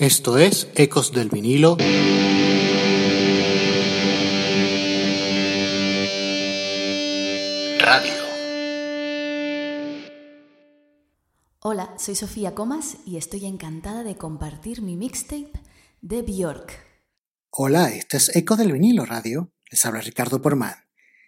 Esto es Ecos del vinilo. Radio. Hola, soy Sofía Comas y estoy encantada de compartir mi mixtape de Bjork. Hola, este es Ecos del vinilo radio. Les habla Ricardo Porman.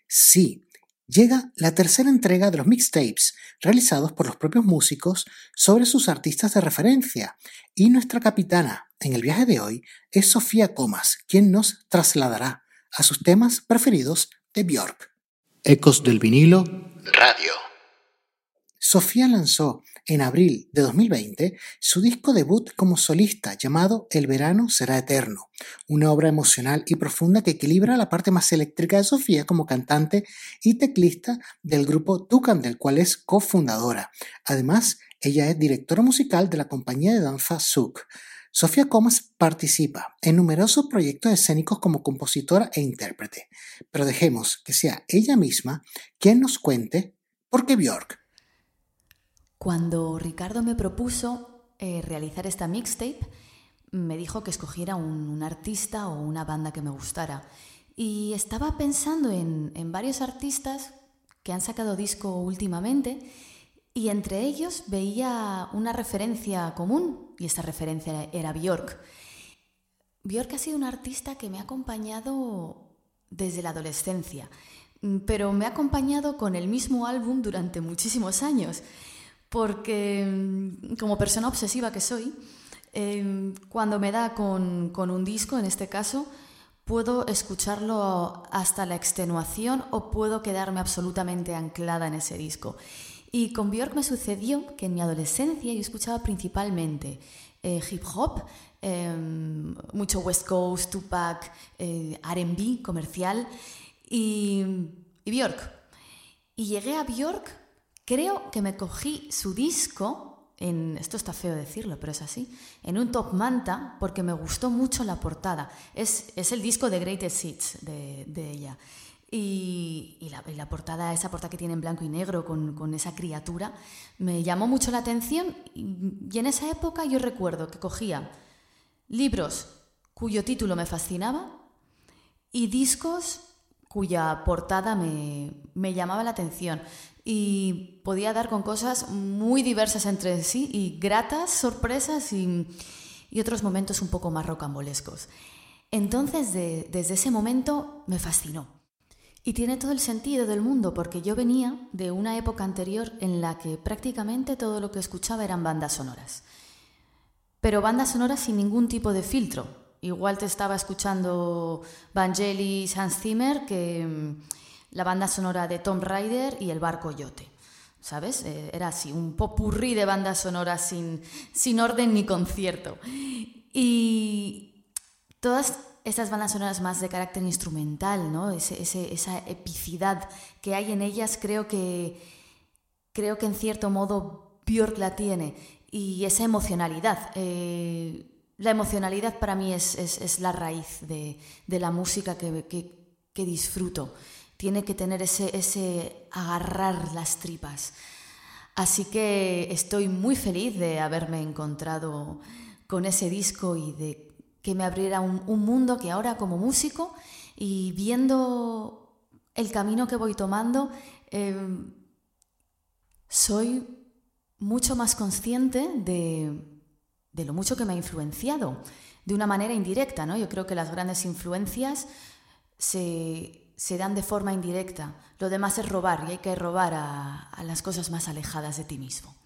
Sí, llega la tercera entrega de los mixtapes realizados por los propios músicos sobre sus artistas de referencia y nuestra capitana en el viaje de hoy es Sofía Comas, quien nos trasladará a sus temas preferidos de Björk. Ecos del vinilo Radio. Sofía lanzó en abril de 2020 su disco debut como solista llamado El verano será eterno, una obra emocional y profunda que equilibra la parte más eléctrica de Sofía como cantante y teclista del grupo Tucan, del cual es cofundadora. Además, ella es directora musical de la compañía de danza Suk. Sofía Comas participa en numerosos proyectos escénicos como compositora e intérprete, pero dejemos que sea ella misma quien nos cuente por qué Björk cuando Ricardo me propuso eh, realizar esta mixtape, me dijo que escogiera un, artista o una banda que me gustara. Y estaba pensando en, varios artistas que han sacado disco últimamente y entre ellos veía una referencia común y esta referencia era Björk. Björk ha sido un artista que me ha acompañado desde la adolescencia, pero me ha acompañado con el mismo álbum durante muchísimos años porque mm, como persona obsesiva que soy, em, cuando me da con, un disco, en este caso, puedo escucharlo hasta la extenuación o puedo quedarme absolutamente anclada en ese disco. Y con Björk me sucedió que en mi adolescencia yo escuchaba principalmente eh, hip hop, em, mucho West Coast, Tupac, eh, RB comercial y, y Björk. Y llegué a Björk Creo que me cogí su disco, en, esto está feo decirlo, pero es así, en un top manta porque me gustó mucho la portada. Es, es el disco de Greatest Hits de, ella. Y, y, la, la, portada, esa portada que tiene en blanco y negro con, con esa criatura, me llamó mucho la atención y, y en esa época yo recuerdo que cogía libros cuyo título me fascinaba y discos cuya portada me, me, llamaba la atención y podía dar con cosas muy diversas entre sí y gratas sorpresas y, y otros momentos un poco más rocambolescos. Entonces, desde ese momento me fascinó. Y tiene todo el sentido del mundo porque yo venía de una época anterior en la que prácticamente todo lo que escuchaba eran bandas sonoras. Pero bandas sonoras sin ningún tipo de filtro, Igual te estaba escuchando Vangelis, Hans Zimmer, que la banda sonora de Tom Rider y El Barco Yote. ¿Sabes? Eh, era así, un popurrí de bandas sonoras sin, sin orden ni concierto. Y todas estas bandas sonoras más de carácter instrumental, ¿no? esa epicidad que hay en ellas, creo que, creo que en cierto modo Björk la tiene. Y esa emocionalidad. Eh, la emocionalidad para mí es, la raíz de, la música que, disfruto. Tiene que tener ese, ese agarrar las tripas. Así que estoy muy feliz de haberme encontrado con ese disco y de que me abriera un, mundo que ahora como músico y viendo el camino que voy tomando, em, soy mucho más consciente de, de lo mucho que me ha influenciado, de una manera indirecta, ¿no? Yo creo que las grandes influencias se, dan de forma indirecta. Lo demás es robar y hay que robar a, a las cosas más alejadas de ti mismo.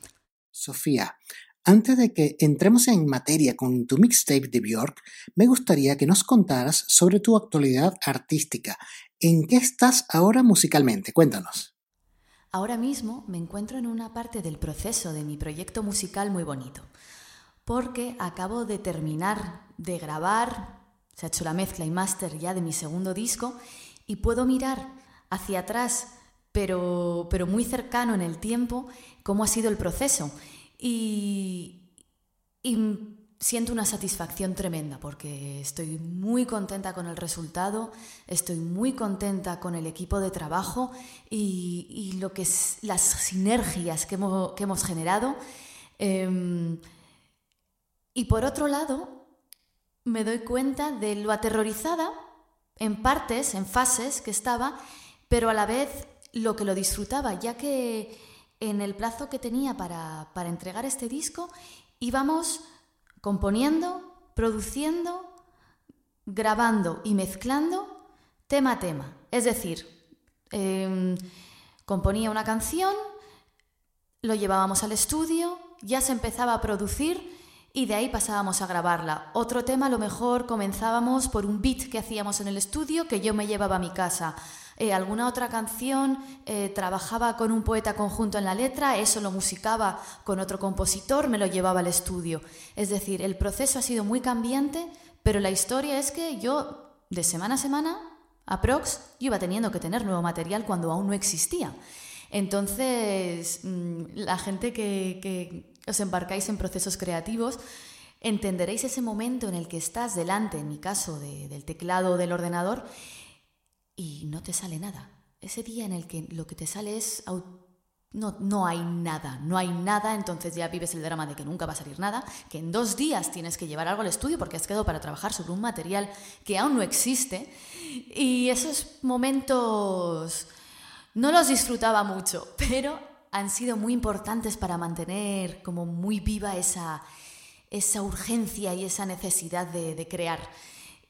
Sofía, antes de que entremos en materia con tu mixtape de Björk, me gustaría que nos contaras sobre tu actualidad artística. ¿En qué estás ahora musicalmente? Cuéntanos. Ahora mismo me encuentro en una parte del proceso de mi proyecto musical muy bonito porque acabo de terminar de grabar, se ha hecho la mezcla y máster ya de mi segundo disco y puedo mirar hacia atrás, pero, pero muy cercano en el tiempo, cómo ha sido el proceso. Y, y siento una satisfacción tremenda porque estoy muy contenta con el resultado, estoy muy contenta con el equipo de trabajo y, y lo que es las sinergias que hemos, que hemos generado. Em, y por otro lado, me doy cuenta de lo aterrorizada, en partes, en fases que estaba, pero a la vez lo que lo disfrutaba, ya que en el plazo que tenía para, para entregar este disco íbamos componiendo, produciendo, grabando y mezclando tema a tema. Es decir, em, componía una canción, lo llevábamos al estudio, ya se empezaba a producir y de ahí pasábamos a grabarla. Otro tema a lo mejor comenzábamos por un beat que hacíamos en el estudio que yo me llevaba a mi casa. Eh, alguna otra canción eh, trabajaba con un poeta conjunto en la letra, eso lo musicaba con otro compositor, me lo llevaba al estudio. Es decir, el proceso ha sido muy cambiante, pero la historia es que yo de semana a semana, aprox, yo iba teniendo que tener nuevo material cuando aún no existía. Entonces, mm, la gente que os embarcáis en procesos creativos, entenderéis ese momento en el que estás delante, en mi caso, del teclado o del ordenador y no te sale nada. Ese día en el que lo que te sale es... No, no hay nada, no hay nada, entonces ya vives el drama de que nunca va a salir nada, que en dos días tienes que llevar algo al estudio porque has quedado para trabajar sobre un material que aún no existe. Y esos momentos no los disfrutaba mucho, pero han sido muy importantes para mantener como muy viva esa, esa urgencia y esa necesidad de, crear.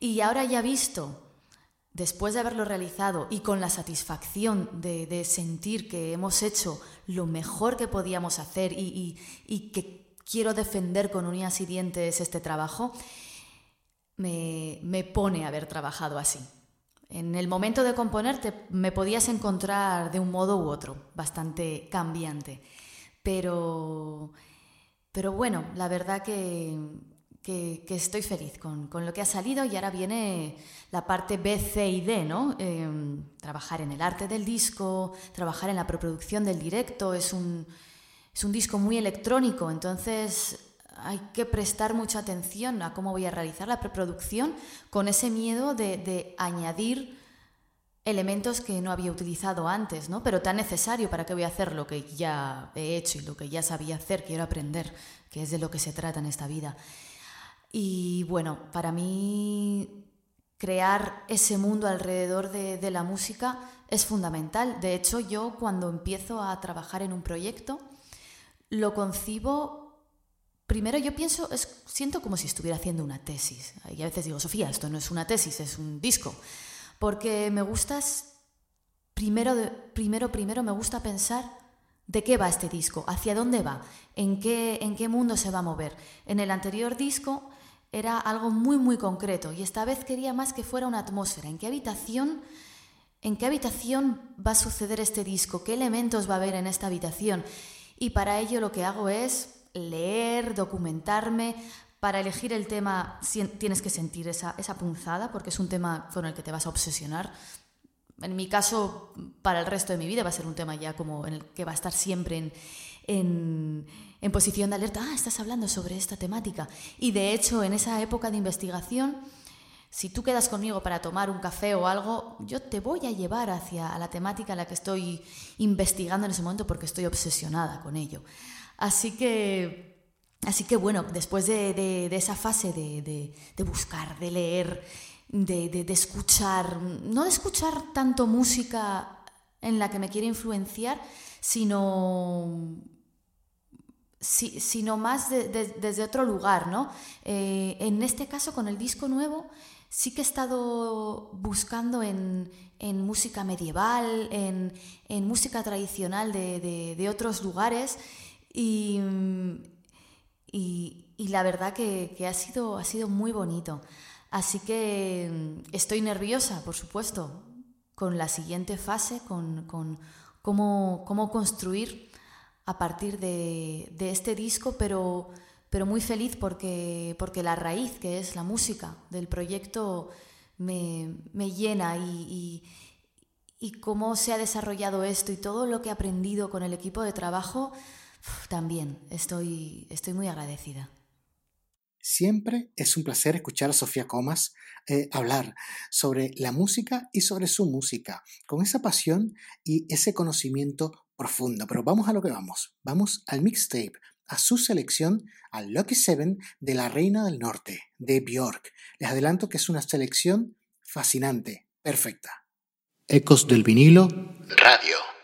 Y ahora ya visto, después de haberlo realizado y con la satisfacción de, sentir que hemos hecho lo mejor que podíamos hacer y, que quiero defender con uñas y dientes este trabajo, me, me pone haber trabajado así. En el momento de componerte me podías encontrar de un modo u otro, bastante cambiante. Pero, pero bueno, la verdad que, estoy feliz con, lo que ha salido y ahora viene la parte B, C y D, ¿no? Em, trabajar en el arte del disco, trabajar en la preproducción del directo, es un, es un disco muy electrónico, entonces hay que prestar mucha atención a cómo voy a realizar la preproducción con ese miedo de, añadir elementos que no había utilizado antes, ¿no? Pero tan necesario para que voy a hacer lo que ya he hecho y lo que ya sabía hacer, quiero aprender, que es de lo que se trata en esta vida. Y bueno, para mí crear ese mundo alrededor de, de la música es fundamental. De hecho, yo cuando empiezo a trabajar en un proyecto, lo concibo Primero yo pienso, es, siento como si estuviera haciendo una tesis. Y a veces digo, Sofía, esto no es una tesis, es un disco. Porque me gusta, primero, primero, primero me gusta pensar de qué va este disco, hacia dónde va, en qué, en qué mundo se va a mover. En el anterior disco era algo muy, muy concreto y esta vez quería más que fuera una atmósfera. ¿En qué habitación, en qué habitación va a suceder este disco? ¿Qué elementos va a haber en esta habitación? Y para ello lo que hago es leer, documentarme. Para elegir el tema tienes que sentir esa, punzada porque es un tema con el que te vas a obsesionar. En mi caso, para el resto de mi vida va a ser un tema ya como en el que va a estar siempre en, en posición de alerta. Ah, estás hablando sobre esta temática. Y de hecho, en esa época de investigación, si tú quedas conmigo para tomar un café o algo, yo te voy a llevar hacia la temática a la que estoy investigando en ese momento porque estoy obsesionada con ello. Así que, así que bueno, después de, esa fase de, buscar, de leer, de, escuchar, no de escuchar tanto música en la que me quiere influenciar, sino sino más desde otro lugar, ¿no? Eh, en este caso, con el disco nuevo, sí que he estado buscando en, música medieval, en, música tradicional de, otros lugares y, y, la verdad que, ha, sido, ha sido muy bonito. Así que mm, estoy nerviosa, por supuesto, con la siguiente fase, con, cómo, cómo, construir a partir de, este disco, pero, pero muy feliz porque, porque la raíz, que es la música del proyecto, me, llena y, y, cómo se ha desarrollado esto y todo lo que he aprendido con el equipo de trabajo también estoy, estoy muy agradecida. Siempre es un placer escuchar a Sofía Comas eh, hablar sobre la música y sobre su música, con esa pasión y ese conocimiento profundo. Pero vamos a lo que vamos. Vamos al mixtape, a su selección, al Lucky Seven de la Reina del Norte, de Björk, Les adelanto que es una selección fascinante, perfecta. Ecos del vinilo. Radio.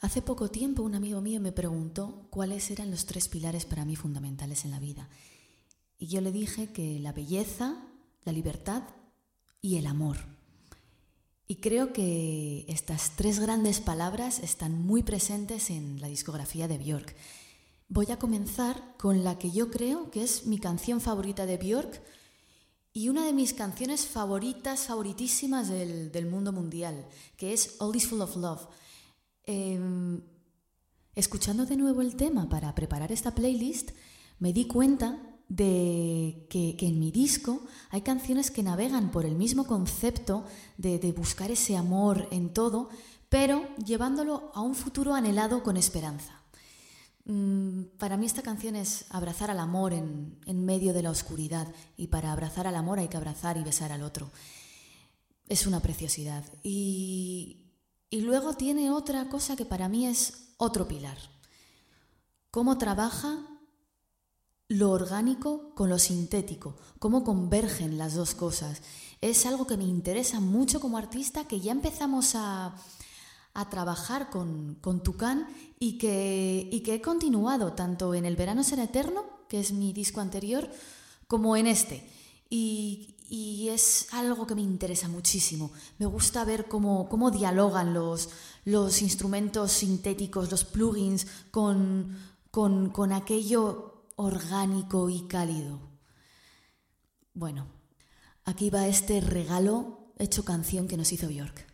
Hace poco tiempo un amigo mío me preguntó cuáles eran los tres pilares para mí fundamentales en la vida. Y yo le dije que la belleza, la libertad y el amor. Y creo que estas tres grandes palabras están muy presentes en la discografía de Björk. Voy a comenzar con la que yo creo que es mi canción favorita de Björk y una de mis canciones favoritas, favoritísimas del, del mundo mundial, que es All Is Full of Love. Em, escuchando de nuevo el tema para preparar esta playlist, me di cuenta de que, en mi disco hay canciones que navegan por el mismo concepto de, buscar ese amor en todo, pero llevándolo a un futuro anhelado con esperanza. Mm, para mí esta canción es abrazar al amor en, en, medio de la oscuridad y para abrazar al amor hay que abrazar y besar al otro. Es una preciosidad. Y, y luego tiene otra cosa que para mí es otro pilar. Cómo trabaja lo orgánico con lo sintético, cómo convergen las dos cosas. Es algo que me interesa mucho como artista, que ya empezamos a, trabajar con, con Tucán y que, y que he continuado tanto en El Verano Será Eterno, que es mi disco anterior, como en este. Y, y es algo que me interesa muchísimo. Me gusta ver cómo, cómo dialogan los, los, instrumentos sintéticos, los plugins, con, con, con aquello orgánico y cálido. Bueno, aquí va este regalo hecho canción que nos hizo Bjork.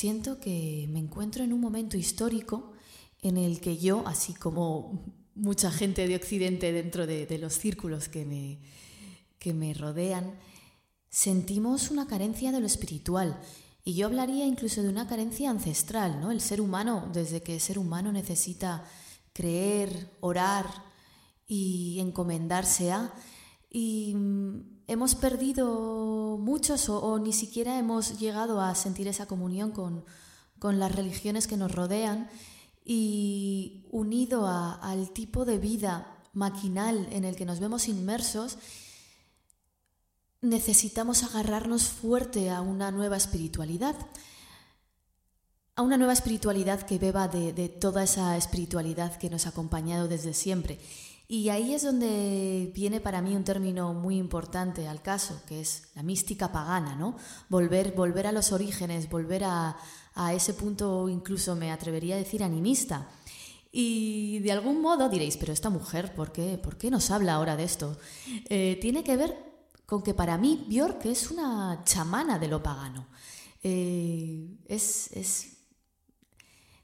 Siento que me encuentro en un momento histórico en el que yo, así como mucha gente de Occidente dentro de, los círculos que me, que me rodean, sentimos una carencia de lo espiritual. Y yo hablaría incluso de una carencia ancestral, ¿no? El ser humano, desde que el ser humano necesita creer, orar y encomendarse a... Y mm, hemos perdido muchos o, ni siquiera hemos llegado a sentir esa comunión con, las religiones que nos rodean y unido al tipo de vida maquinal en el que nos vemos inmersos, necesitamos agarrarnos fuerte a una nueva espiritualidad, a una nueva espiritualidad que beba de, de toda esa espiritualidad que nos ha acompañado desde siempre y ahí es donde viene para mí un término muy importante al caso, que es la mística pagana, ¿no? Volver, volver a los orígenes, volver a, ese punto, incluso me atrevería a decir animista. Y de algún modo diréis, pero esta mujer, ¿por qué, ¿por qué nos habla ahora de esto? Eh, tiene que ver con que para mí Björk es una chamana de lo pagano. Eh, es,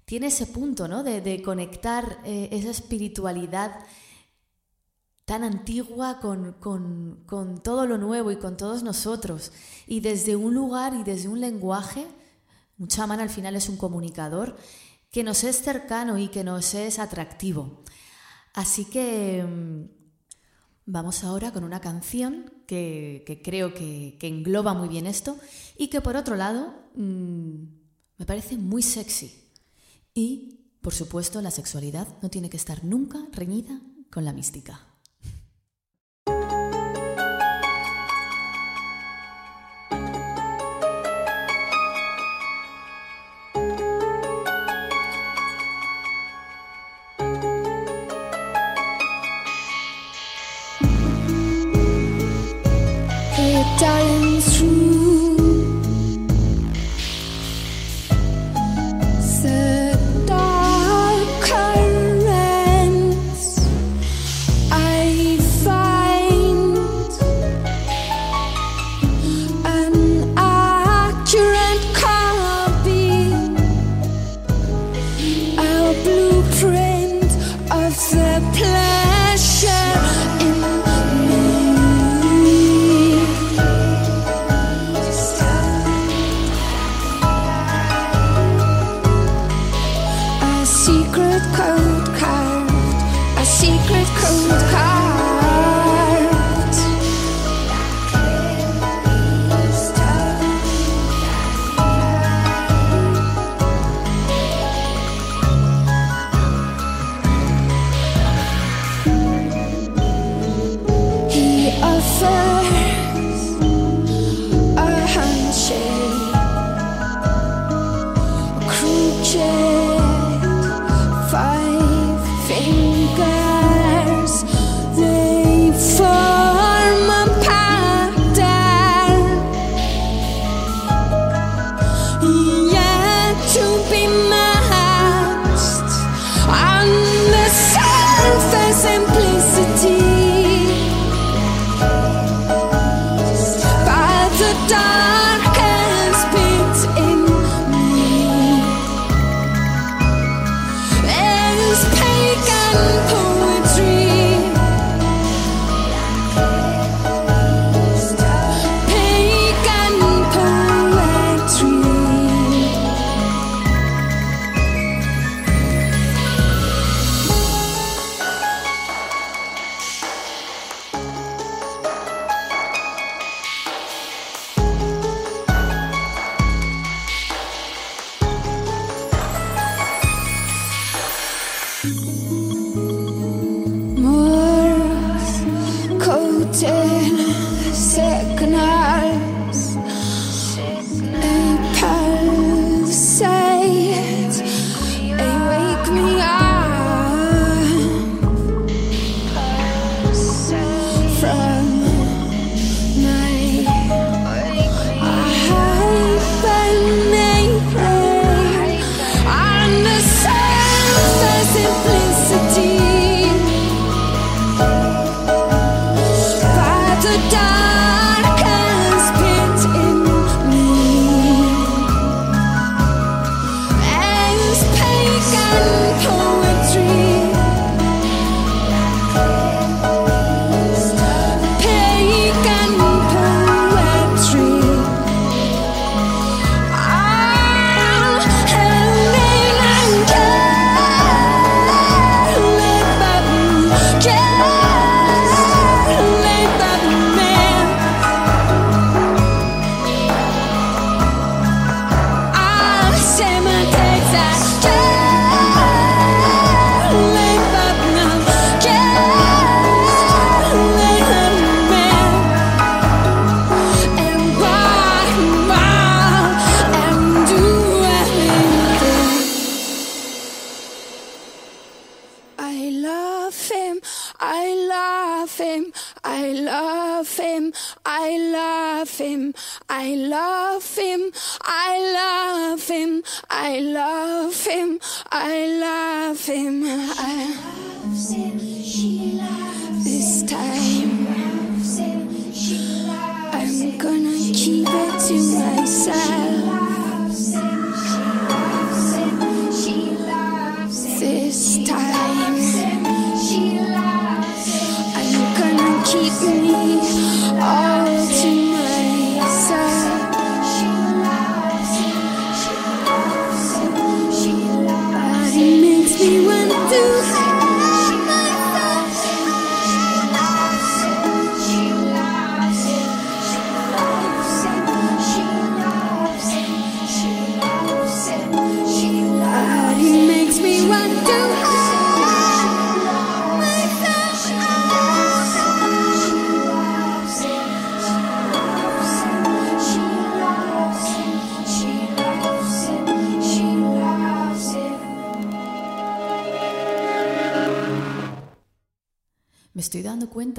tiene ese punto ¿no? de, conectar eh, esa espiritualidad tan antigua con, todo lo nuevo y con todos nosotros. Y desde un lugar y desde un lenguaje, un chamán al final es un comunicador, que nos es cercano y que nos es atractivo. Así que mm, vamos ahora con una canción que, creo que, engloba muy bien esto y que por otro lado mm, me parece muy sexy. Y, por supuesto, la sexualidad no tiene que estar nunca reñida con la mística. myself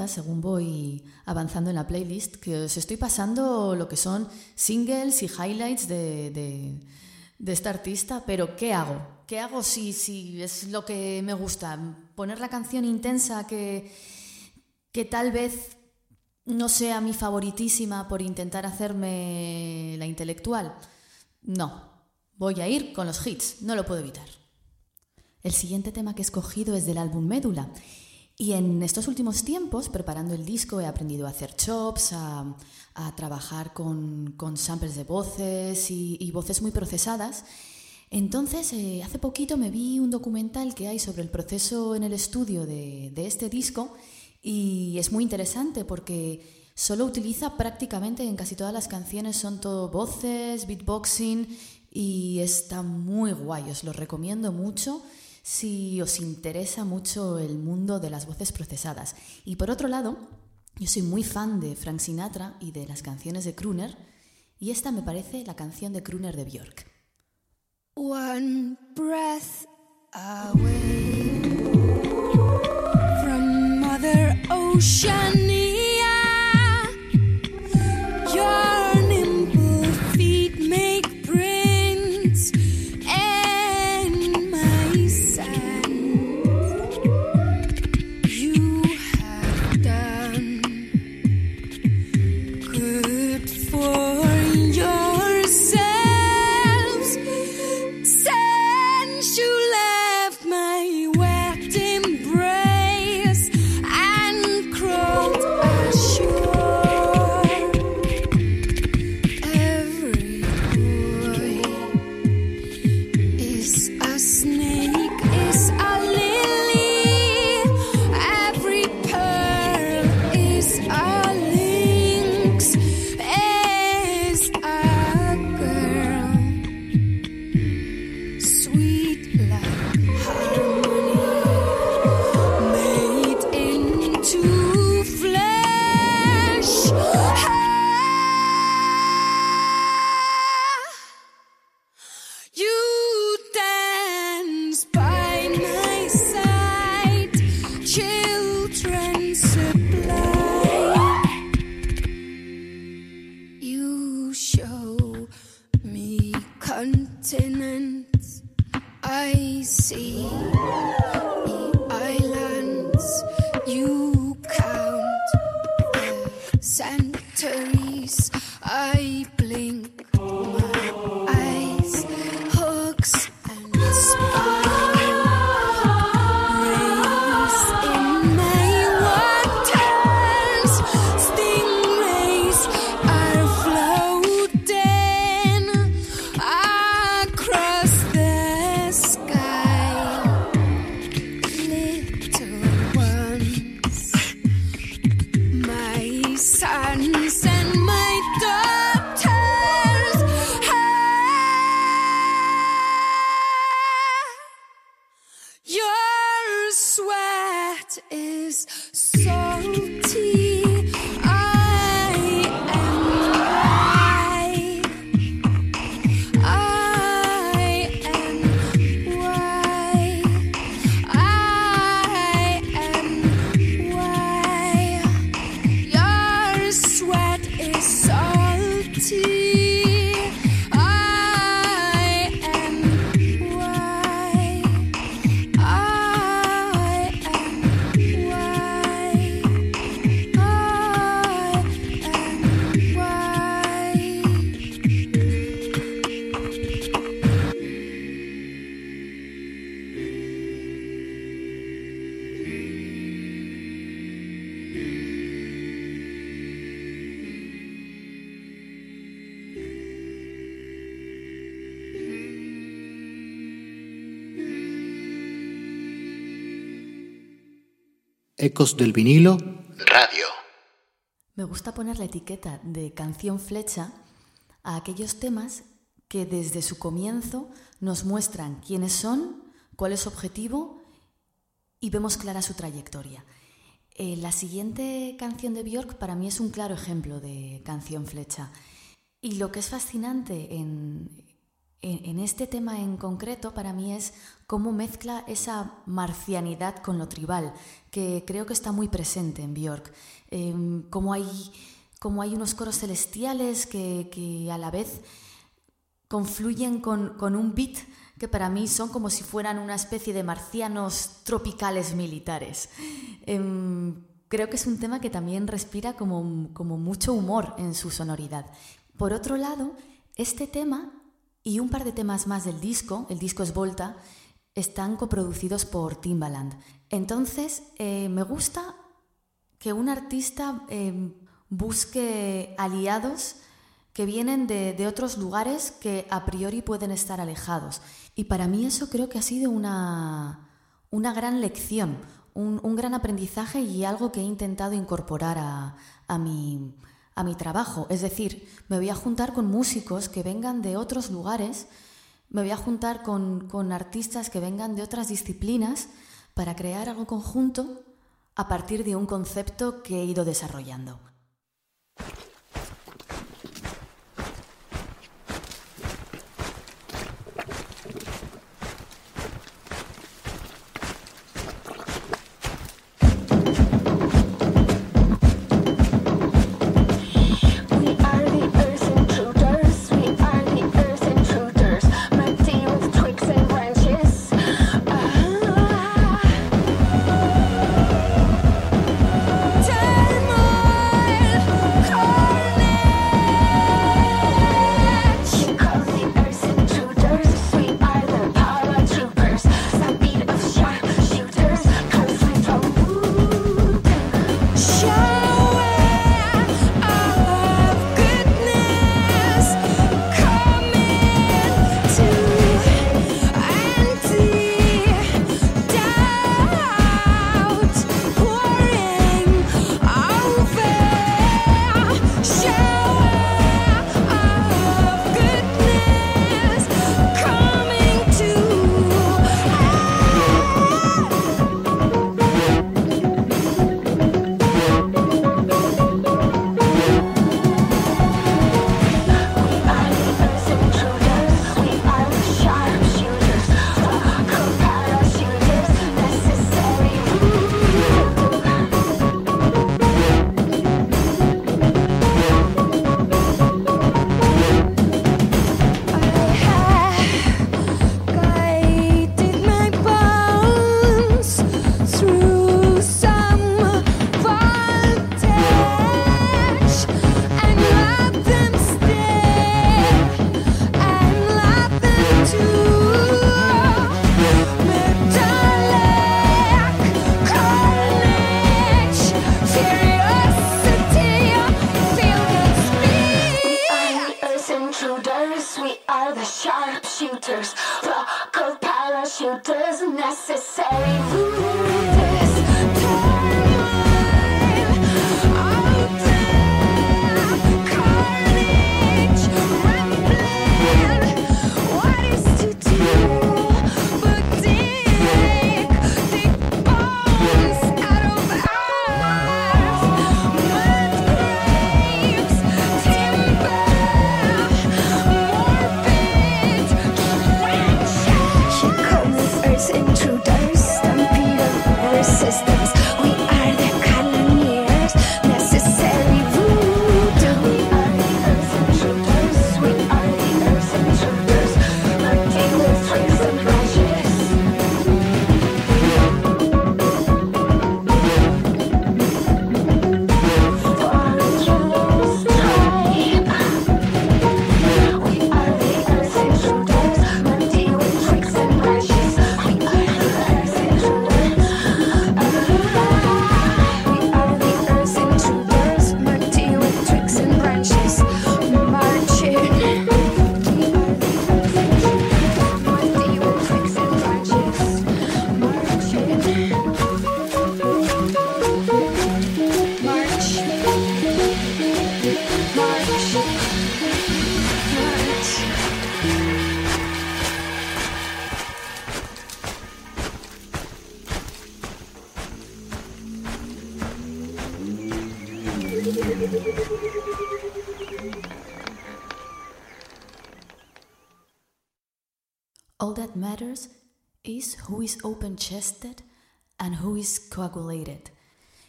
según voy avanzando en la playlist, que os estoy pasando lo que son singles y highlights de, de, esta artista, pero ¿qué hago? ¿Qué hago si, si es lo que me gusta? ¿Poner la canción intensa que, que tal vez no sea mi favoritísima por intentar hacerme la intelectual? No, voy a ir con los hits, no lo puedo evitar. El siguiente tema que he escogido es del álbum Médula y en estos últimos tiempos, preparando el disco, he aprendido a hacer chops, a, trabajar con, samples de voces y, voces muy procesadas. Entonces, eh, hace poquito me vi un documental que hay sobre el proceso en el estudio de, de este disco y es muy interesante porque solo utiliza prácticamente en casi todas las canciones, son todo voces, beatboxing y está muy guay, os lo recomiendo mucho si os interesa mucho el mundo de las voces procesadas. Y por otro lado, yo soy muy fan de Frank Sinatra y de las canciones de Kruner, y esta me parece la canción de Kruner de Björk. One breath away from Mother Ocean. Ecos del vinilo. Radio. Me gusta poner la etiqueta de canción flecha a aquellos temas que desde su comienzo nos muestran quiénes son, cuál es su objetivo y vemos clara su trayectoria. Eh, la siguiente canción de Björk para mí es un claro ejemplo de canción flecha. Y lo que es fascinante en, en, este tema en concreto para mí es cómo mezcla esa marcianidad con lo tribal, que creo que está muy presente en Björk. Em, como, hay, como hay unos coros celestiales que, que a la vez confluyen con, con, un beat que para mí son como si fueran una especie de marcianos tropicales militares. Em, creo que es un tema que también respira como, como mucho humor en su sonoridad. Por otro lado, este tema y un par de temas más del disco, el disco es Volta, están coproducidos por Timbaland. Entonces, eh, me gusta que un artista eh, busque aliados que vienen de, otros lugares que a priori pueden estar alejados. Y para mí eso creo que ha sido una, una gran lección, un, gran aprendizaje y algo que he intentado incorporar a, a mi, a mi trabajo. Es decir, me voy a juntar con músicos que vengan de otros lugares, me voy a juntar con, con artistas que vengan de otras disciplinas para crear algo conjunto a partir de un concepto que he ido desarrollando.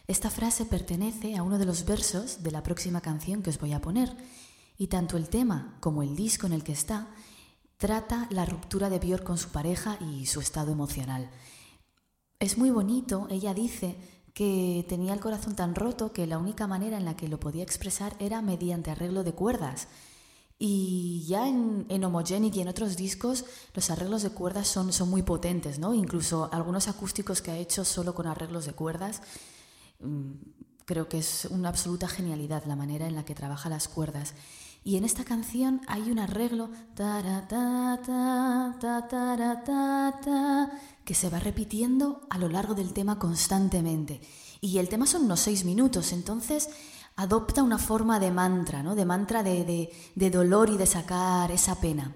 Esta frase pertenece a uno de los versos de la próxima canción que os voy a poner, y tanto el tema como el disco en el que está trata la ruptura de Björk con su pareja y su estado emocional. Es muy bonito, ella dice que tenía el corazón tan roto que la única manera en la que lo podía expresar era mediante arreglo de cuerdas. Y ya en, en Homogenic y en otros discos los arreglos de cuerdas son, son muy potentes, ¿no? Incluso algunos acústicos que ha hecho solo con arreglos de cuerdas Mm, creo que es una absoluta genialidad la manera en la que trabaja las cuerdas. Y en esta canción hay un arreglo que se va repitiendo a lo largo del tema constantemente. Y el tema son unos seis minutos, entonces adopta una forma de mantra, ¿no? de mantra de dolor y de sacar esa pena.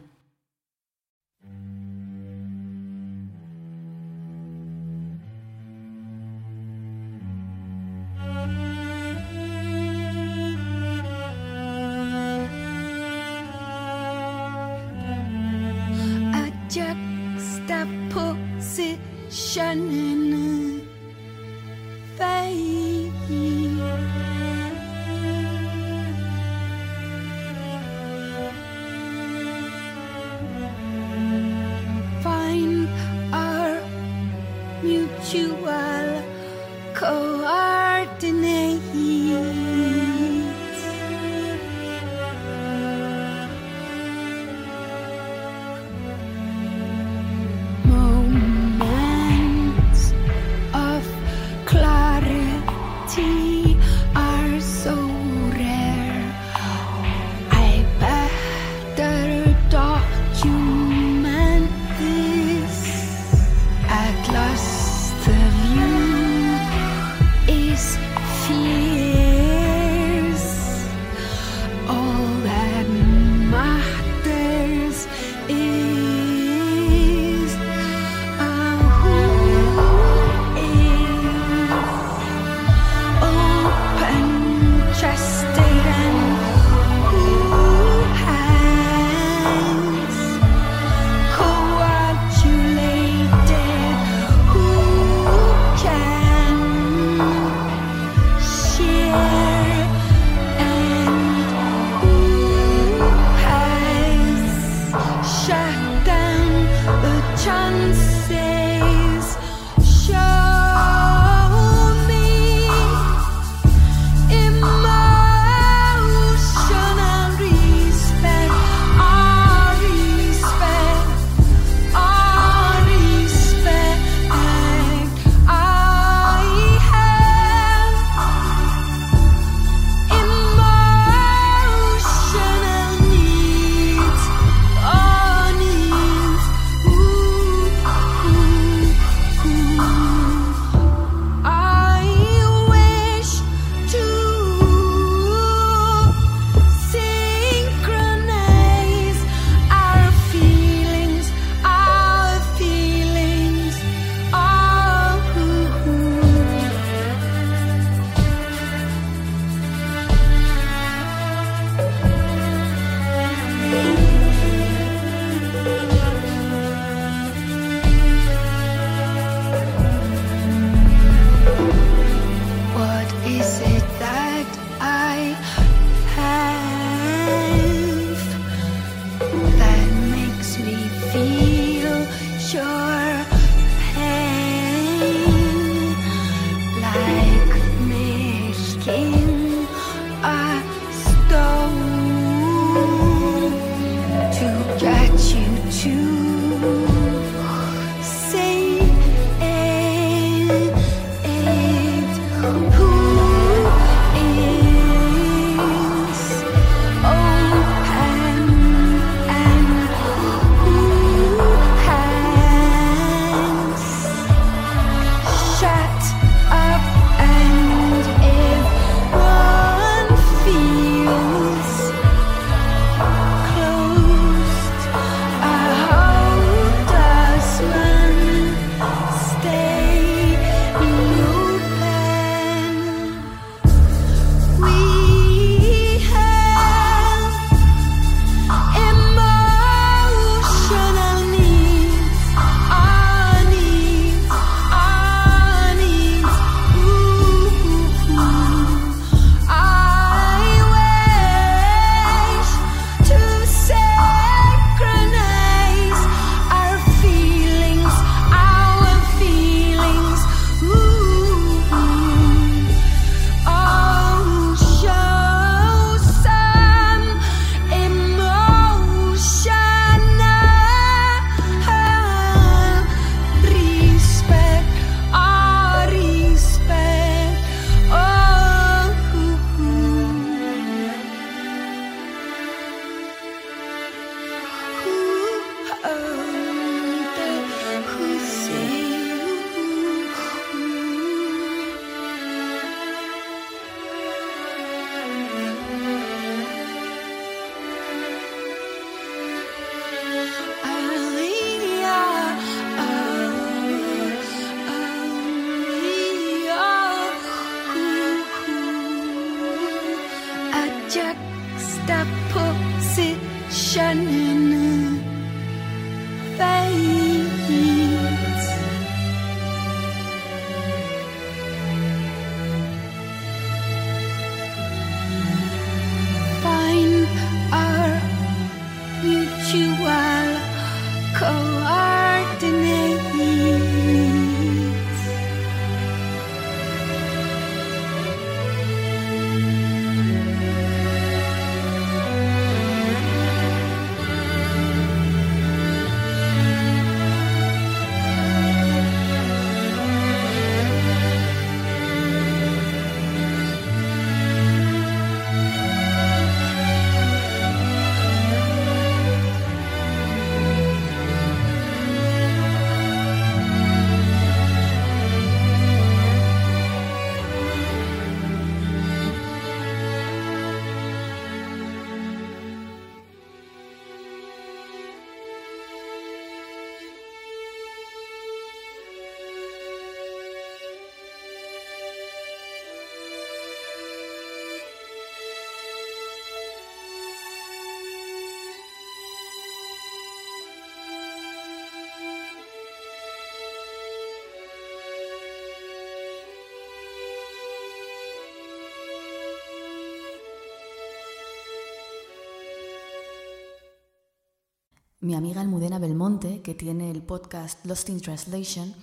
Mi amiga Almudena Belmonte, que tiene el podcast Lost in Translation,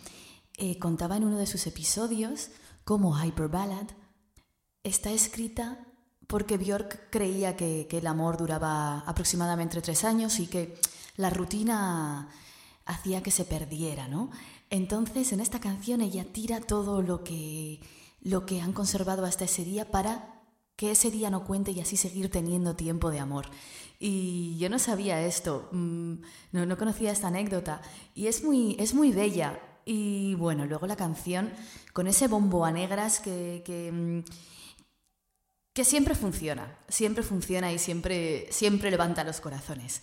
eh, contaba en uno de sus episodios cómo Hyper Ballad está escrita porque Björk creía que, que el amor duraba aproximadamente tres años y que la rutina hacía que se perdiera, ¿no? Entonces, en esta canción ella tira todo lo que, lo que han conservado hasta ese día para que ese día no cuente y así seguir teniendo tiempo de amor. Y yo no sabía esto, mm, no, no conocía esta anécdota y es muy, es muy bella. Y bueno, luego la canción con ese bombo a negras que, que, mm, siempre funciona, siempre funciona y siempre, siempre levanta los corazones.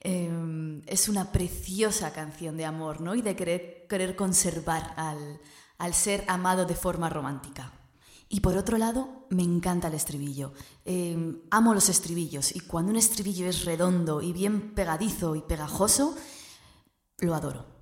Eh, es una preciosa canción de amor, ¿no? Y de querer, querer conservar al, al ser amado de forma romántica. Y por otro lado, me encanta el estribillo. Eh, amo los estribillos y cuando un estribillo es redondo y bien pegadizo y pegajoso, lo adoro.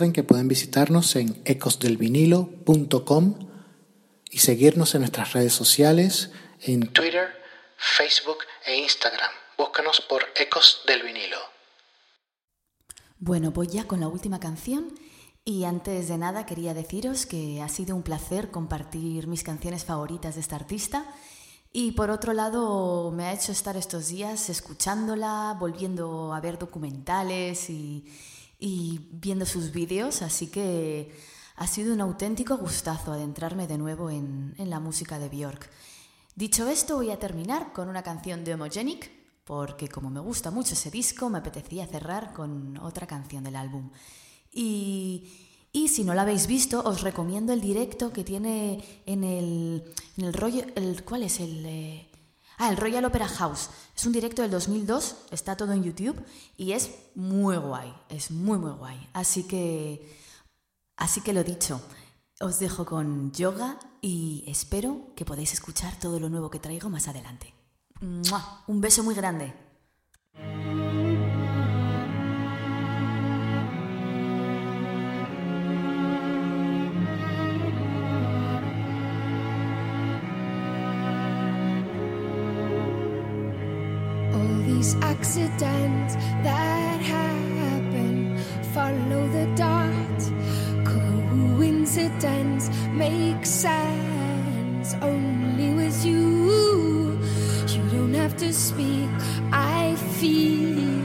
Recuerden que pueden visitarnos en ecosdelvinilo.com y seguirnos en nuestras redes sociales en Twitter, Facebook e Instagram. Búscanos por Ecos del Vinilo. Bueno, voy ya con la última canción y antes de nada quería deciros que ha sido un placer compartir mis canciones favoritas de esta artista y por otro lado me ha hecho estar estos días escuchándola, volviendo a ver documentales y, y viendo sus vídeos, así que ha sido un auténtico gustazo adentrarme de nuevo en, la música de Björk. Dicho esto, voy a terminar con una canción de Homogenic, porque como me gusta mucho ese disco, me apetecía cerrar con otra canción del álbum. Y, si no la habéis visto, os recomiendo el directo que tiene en el, en el rollo... El, ¿Cuál es el...? Eh, Ah, el Royal Opera House. Es un directo del 2002, está todo en YouTube y es muy guay, es muy muy guay. Así que, así que lo dicho, os dejo con yoga y espero que podáis escuchar todo lo nuevo que traigo más adelante. Un beso muy grande. Accidents that happen follow the dot. Coincidence makes sense only with you. You don't have to speak, I feel